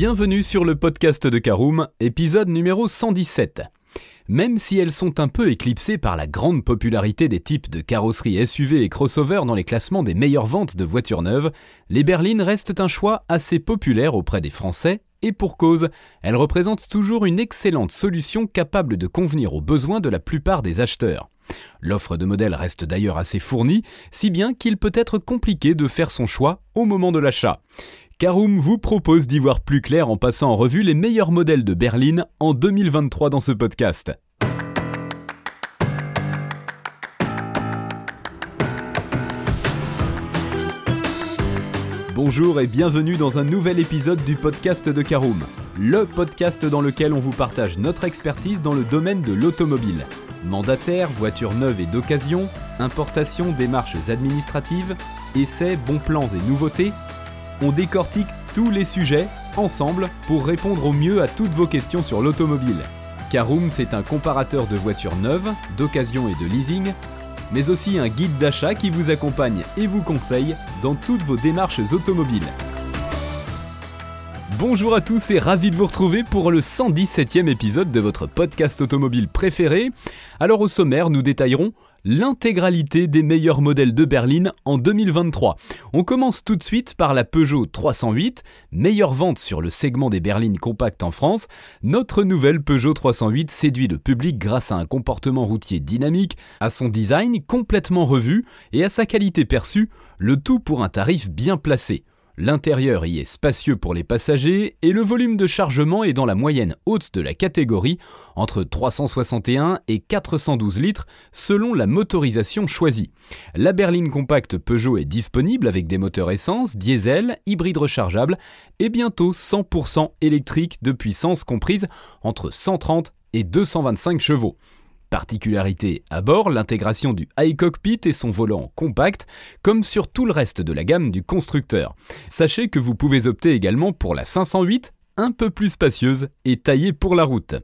Bienvenue sur le podcast de Caroom, épisode numéro 117. Même si elles sont un peu éclipsées par la grande popularité des types de carrosserie SUV et crossover dans les classements des meilleures ventes de voitures neuves, les berlines restent un choix assez populaire auprès des Français, et pour cause, elles représentent toujours une excellente solution capable de convenir aux besoins de la plupart des acheteurs. L'offre de modèles reste d'ailleurs assez fournie, si bien qu'il peut être compliqué de faire son choix au moment de l'achat. Caroom vous propose d'y voir plus clair en passant en revue les meilleurs modèles de berline en 2023 dans ce podcast. Bonjour et bienvenue dans un nouvel épisode du podcast de Caroom, le podcast dans lequel on vous partage notre expertise dans le domaine de l'automobile. Mandataire, voitures neuves et d'occasion, importation, démarches administratives, essais, bons plans et nouveautés, on décortique tous les sujets ensemble pour répondre au mieux à toutes vos questions sur l'automobile. Caroom, c'est un comparateur de voitures neuves, d'occasion et de leasing, mais aussi un guide d'achat qui vous accompagne et vous conseille dans toutes vos démarches automobiles. Bonjour à tous et ravi de vous retrouver pour le 117e épisode de votre podcast automobile préféré. Alors au sommaire, nous détaillerons l'intégralité des meilleurs modèles de berline en 2023. On commence tout de suite par la Peugeot 308, meilleure vente sur le segment des berlines compactes en France. Notre nouvelle Peugeot 308 séduit le public grâce à un comportement routier dynamique, à son design complètement revu et à sa qualité perçue, le tout pour un tarif bien placé. L'intérieur y est spacieux pour les passagers et le volume de chargement est dans la moyenne haute de la catégorie, entre 361 et 412 litres selon la motorisation choisie. La berline compacte Peugeot est disponible avec des moteurs essence, diesel, hybride rechargeable et bientôt 100% électrique de puissance comprise entre 130 et 225 chevaux. Particularité à bord, l'intégration du high cockpit et son volant compact, comme sur tout le reste de la gamme du constructeur. Sachez que vous pouvez opter également pour la 508, un peu plus spacieuse et taillée pour la route.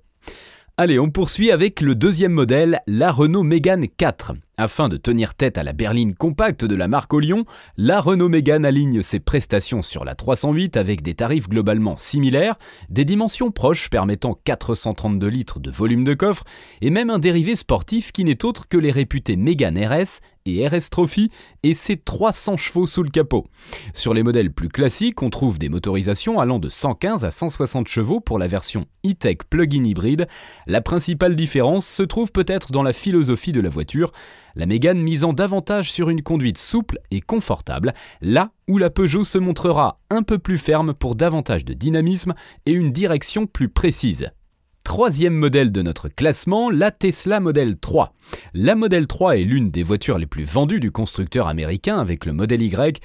Allez, on poursuit avec le deuxième modèle, la Renault Mégane 4. Afin de tenir tête à la berline compacte de la marque Lyon, la Renault Mégane aligne ses prestations sur la 308 avec des tarifs globalement similaires, des dimensions proches permettant 432 litres de volume de coffre et même un dérivé sportif qui n'est autre que les réputés Mégane RS et RS Trophy et ses 300 chevaux sous le capot. Sur les modèles plus classiques, on trouve des motorisations allant de 115 à 160 chevaux pour la version e-tech plug-in hybride. La principale différence se trouve peut-être dans la philosophie de la voiture, la Mégane misant davantage sur une conduite souple et confortable, là où la Peugeot se montrera un peu plus ferme pour davantage de dynamisme et une direction plus précise. Troisième modèle de notre classement, la Tesla Model 3. La Model 3 est l'une des voitures les plus vendues du constructeur américain avec le Model Y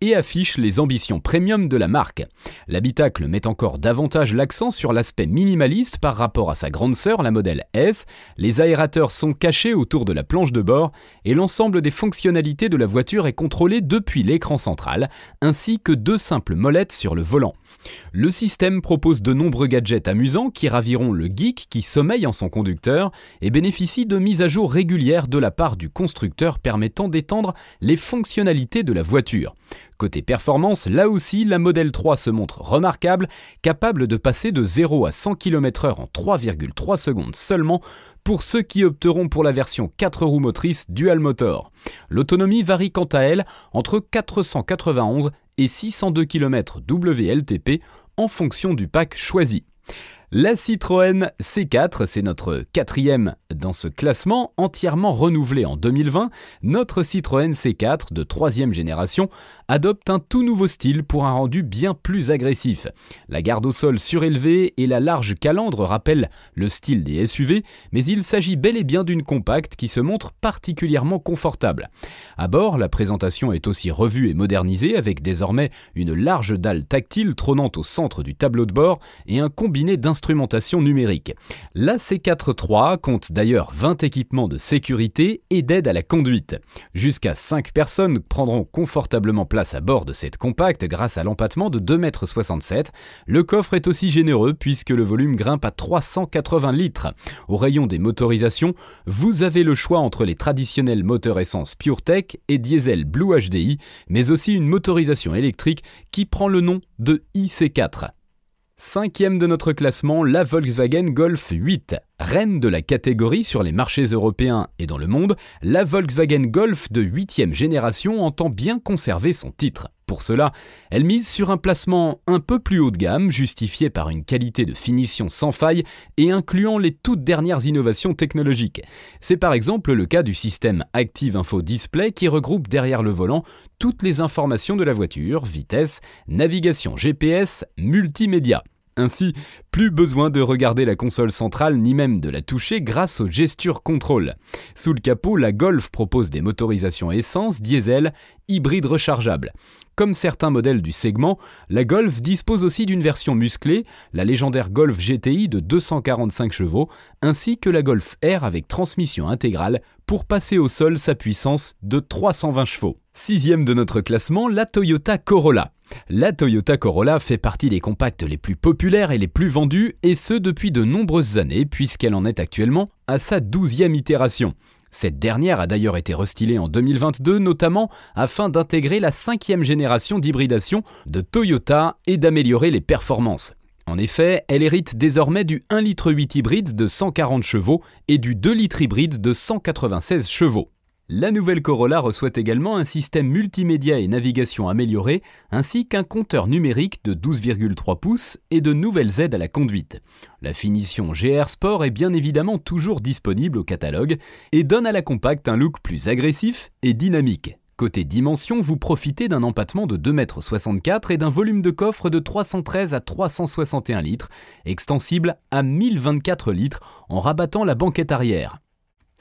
et affiche les ambitions premium de la marque. L'habitacle met encore davantage l'accent sur l'aspect minimaliste par rapport à sa grande sœur, la modèle S. Les aérateurs sont cachés autour de la planche de bord et l'ensemble des fonctionnalités de la voiture est contrôlé depuis l'écran central, ainsi que deux simples molettes sur le volant. Le système propose de nombreux gadgets amusants qui raviront le geek qui sommeille en son conducteur et bénéficie de mises à jour régulières de la part du constructeur permettant d'étendre les fonctionnalités de la voiture. Côté performance, là aussi, la Model 3 se montre remarquable, capable de passer de 0 à 100 km/h en 3,3 secondes seulement pour ceux qui opteront pour la version 4 roues motrices dual motor. L'autonomie varie quant à elle entre 491 et 602 km WLTP en fonction du pack choisi. La Citroën C4, c'est notre quatrième dans ce classement, entièrement renouvelé en 2020. Notre Citroën C4 de troisième génération adopte un tout nouveau style pour un rendu bien plus agressif. La garde au sol surélevée et la large calandre rappellent le style des SUV, mais il s'agit bel et bien d'une compacte qui se montre particulièrement confortable. À bord, la présentation est aussi revue et modernisée avec désormais une large dalle tactile trônant au centre du tableau de bord et un combiné d'instruments numérique. La C4-3 compte d'ailleurs 20 équipements de sécurité et d'aide à la conduite. Jusqu'à 5 personnes prendront confortablement place à bord de cette compacte grâce à l'empattement de 2,67 m. Le coffre est aussi généreux puisque le volume grimpe à 380 litres. Au rayon des motorisations, vous avez le choix entre les traditionnels moteurs essence PureTech et diesel Blue HDI, mais aussi une motorisation électrique qui prend le nom de IC4. Cinquième de notre classement, la Volkswagen Golf 8. Reine de la catégorie sur les marchés européens et dans le monde, la Volkswagen Golf de 8 génération entend bien conserver son titre. Pour cela, elle mise sur un placement un peu plus haut de gamme, justifié par une qualité de finition sans faille et incluant les toutes dernières innovations technologiques. C'est par exemple le cas du système Active Info Display qui regroupe derrière le volant toutes les informations de la voiture, vitesse, navigation GPS, multimédia. Ainsi, plus besoin de regarder la console centrale ni même de la toucher grâce au gesture control. Sous le capot, la Golf propose des motorisations essence, diesel, hybride rechargeable. Comme certains modèles du segment, la Golf dispose aussi d'une version musclée, la légendaire Golf GTI de 245 chevaux, ainsi que la Golf R avec transmission intégrale pour passer au sol sa puissance de 320 chevaux. Sixième de notre classement, la Toyota Corolla. La Toyota Corolla fait partie des compacts les plus populaires et les plus vendus, et ce depuis de nombreuses années, puisqu'elle en est actuellement à sa douzième itération. Cette dernière a d'ailleurs été restylée en 2022, notamment afin d'intégrer la cinquième génération d'hybridation de Toyota et d'améliorer les performances. En effet, elle hérite désormais du 1,8 litre hybride de 140 chevaux et du 2 litres hybride de 196 chevaux. La nouvelle Corolla reçoit également un système multimédia et navigation amélioré, ainsi qu'un compteur numérique de 12,3 pouces et de nouvelles aides à la conduite. La finition GR Sport est bien évidemment toujours disponible au catalogue et donne à la compacte un look plus agressif et dynamique. Côté dimension, vous profitez d'un empattement de 2,64 m et d'un volume de coffre de 313 à 361 litres, extensible à 1024 litres en rabattant la banquette arrière.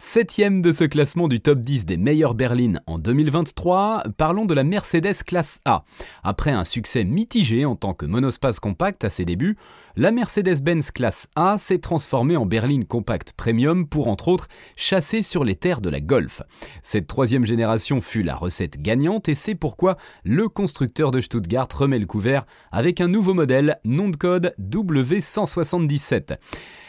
Septième de ce classement du top 10 des meilleures berlines en 2023, parlons de la Mercedes classe A. Après un succès mitigé en tant que monospace compact à ses débuts, la Mercedes-Benz classe A s'est transformée en berline compact premium pour entre autres chasser sur les terres de la Golf. Cette troisième génération fut la recette gagnante et c'est pourquoi le constructeur de Stuttgart remet le couvert avec un nouveau modèle, nom de code W177.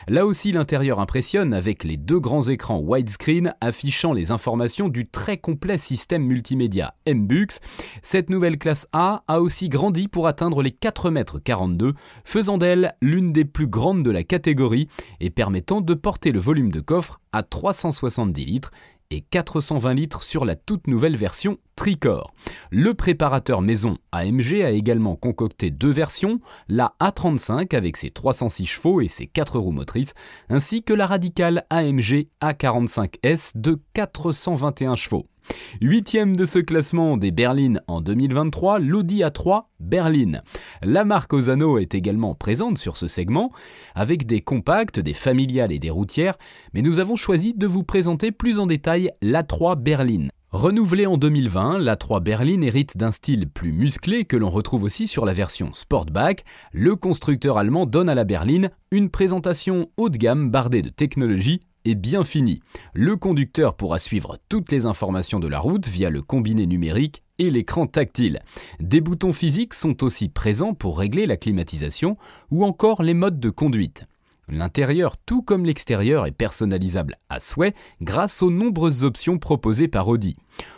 Là aussi l'intérieur impressionne avec les deux grands écrans widescreen affichant les informations du très complet système multimédia MBUX. Cette nouvelle classe A a aussi grandi pour atteindre les 4,42 m, faisant d'elle l'une des plus grandes de la catégorie et permettant de porter le volume de coffre à 370 litres et 420 litres sur la toute nouvelle version Tricore. Le préparateur maison AMG a également concocté deux versions, la A35 avec ses 306 chevaux et ses 4 roues motrices, ainsi que la radicale AMG A45S de 421 chevaux. Huitième de ce classement des berlines en 2023, l'Audi A3 Berline. La marque Osano est également présente sur ce segment, avec des compacts, des familiales et des routières, mais nous avons choisi de vous présenter plus en détail l'A3 Berline. Renouvelée en 2020, l'A3 Berline hérite d'un style plus musclé que l'on retrouve aussi sur la version Sportback. Le constructeur allemand donne à la berline une présentation haut de gamme bardée de technologie est bien fini. Le conducteur pourra suivre toutes les informations de la route via le combiné numérique et l'écran tactile. Des boutons physiques sont aussi présents pour régler la climatisation ou encore les modes de conduite. L'intérieur, tout comme l'extérieur, est personnalisable à souhait grâce aux nombreuses options proposées par Audi.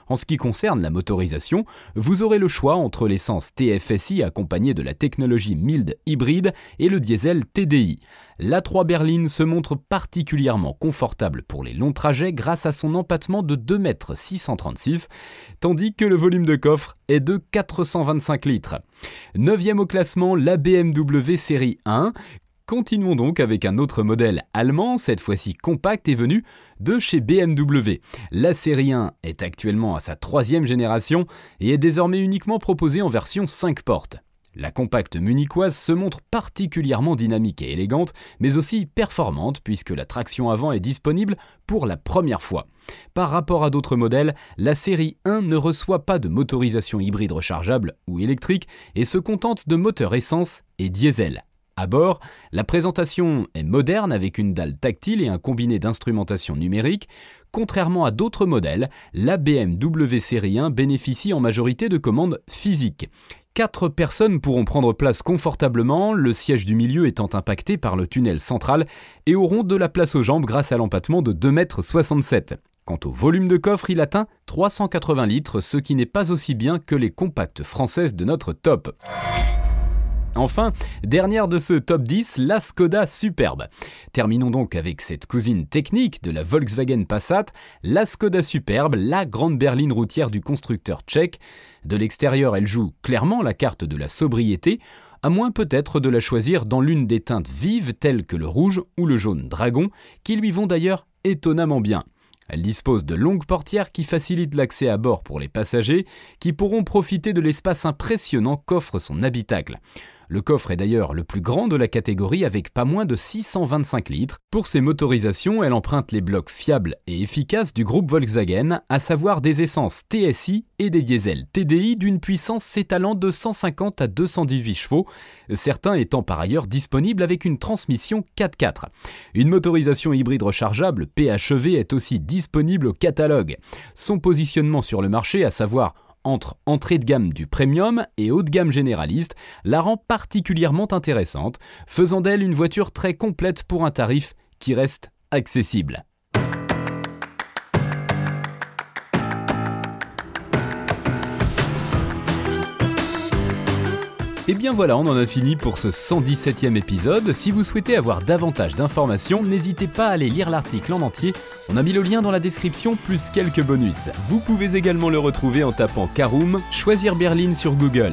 En ce qui concerne la motorisation, vous aurez le choix entre l'essence TFSI accompagnée de la technologie mild hybride et le diesel TDI. La 3 berline se montre particulièrement confortable pour les longs trajets grâce à son empattement de 2,636 m, tandis que le volume de coffre est de 425 litres. Neuvième au classement, la BMW série 1, Continuons donc avec un autre modèle allemand, cette fois-ci compact et venu de chez BMW. La série 1 est actuellement à sa troisième génération et est désormais uniquement proposée en version 5 portes. La compacte munichoise se montre particulièrement dynamique et élégante, mais aussi performante puisque la traction avant est disponible pour la première fois. Par rapport à d'autres modèles, la série 1 ne reçoit pas de motorisation hybride rechargeable ou électrique et se contente de moteurs essence et diesel. À bord, la présentation est moderne avec une dalle tactile et un combiné d'instrumentation numérique. Contrairement à d'autres modèles, la BMW série 1 bénéficie en majorité de commandes physiques. Quatre personnes pourront prendre place confortablement, le siège du milieu étant impacté par le tunnel central, et auront de la place aux jambes grâce à l'empattement de 2,67 m. Quant au volume de coffre, il atteint 380 litres, ce qui n'est pas aussi bien que les compacts françaises de notre top. Enfin, dernière de ce top 10, la Skoda Superbe. Terminons donc avec cette cousine technique de la Volkswagen Passat, la Skoda Superbe, la grande berline routière du constructeur tchèque. De l'extérieur, elle joue clairement la carte de la sobriété, à moins peut-être de la choisir dans l'une des teintes vives telles que le rouge ou le jaune dragon, qui lui vont d'ailleurs étonnamment bien. Elle dispose de longues portières qui facilitent l'accès à bord pour les passagers, qui pourront profiter de l'espace impressionnant qu'offre son habitacle. Le coffre est d'ailleurs le plus grand de la catégorie avec pas moins de 625 litres. Pour ses motorisations, elle emprunte les blocs fiables et efficaces du groupe Volkswagen, à savoir des essences TSI et des diesels TDI d'une puissance s'étalant de 150 à 218 chevaux, certains étant par ailleurs disponibles avec une transmission 4x4. Une motorisation hybride rechargeable PHEV est aussi disponible au catalogue. Son positionnement sur le marché, à savoir entre entrée de gamme du premium et haut de gamme généraliste la rend particulièrement intéressante, faisant d'elle une voiture très complète pour un tarif qui reste accessible. Et bien voilà, on en a fini pour ce 117e épisode. Si vous souhaitez avoir davantage d'informations, n'hésitez pas à aller lire l'article en entier. On a mis le lien dans la description plus quelques bonus. Vous pouvez également le retrouver en tapant Caroom, choisir Berlin sur Google.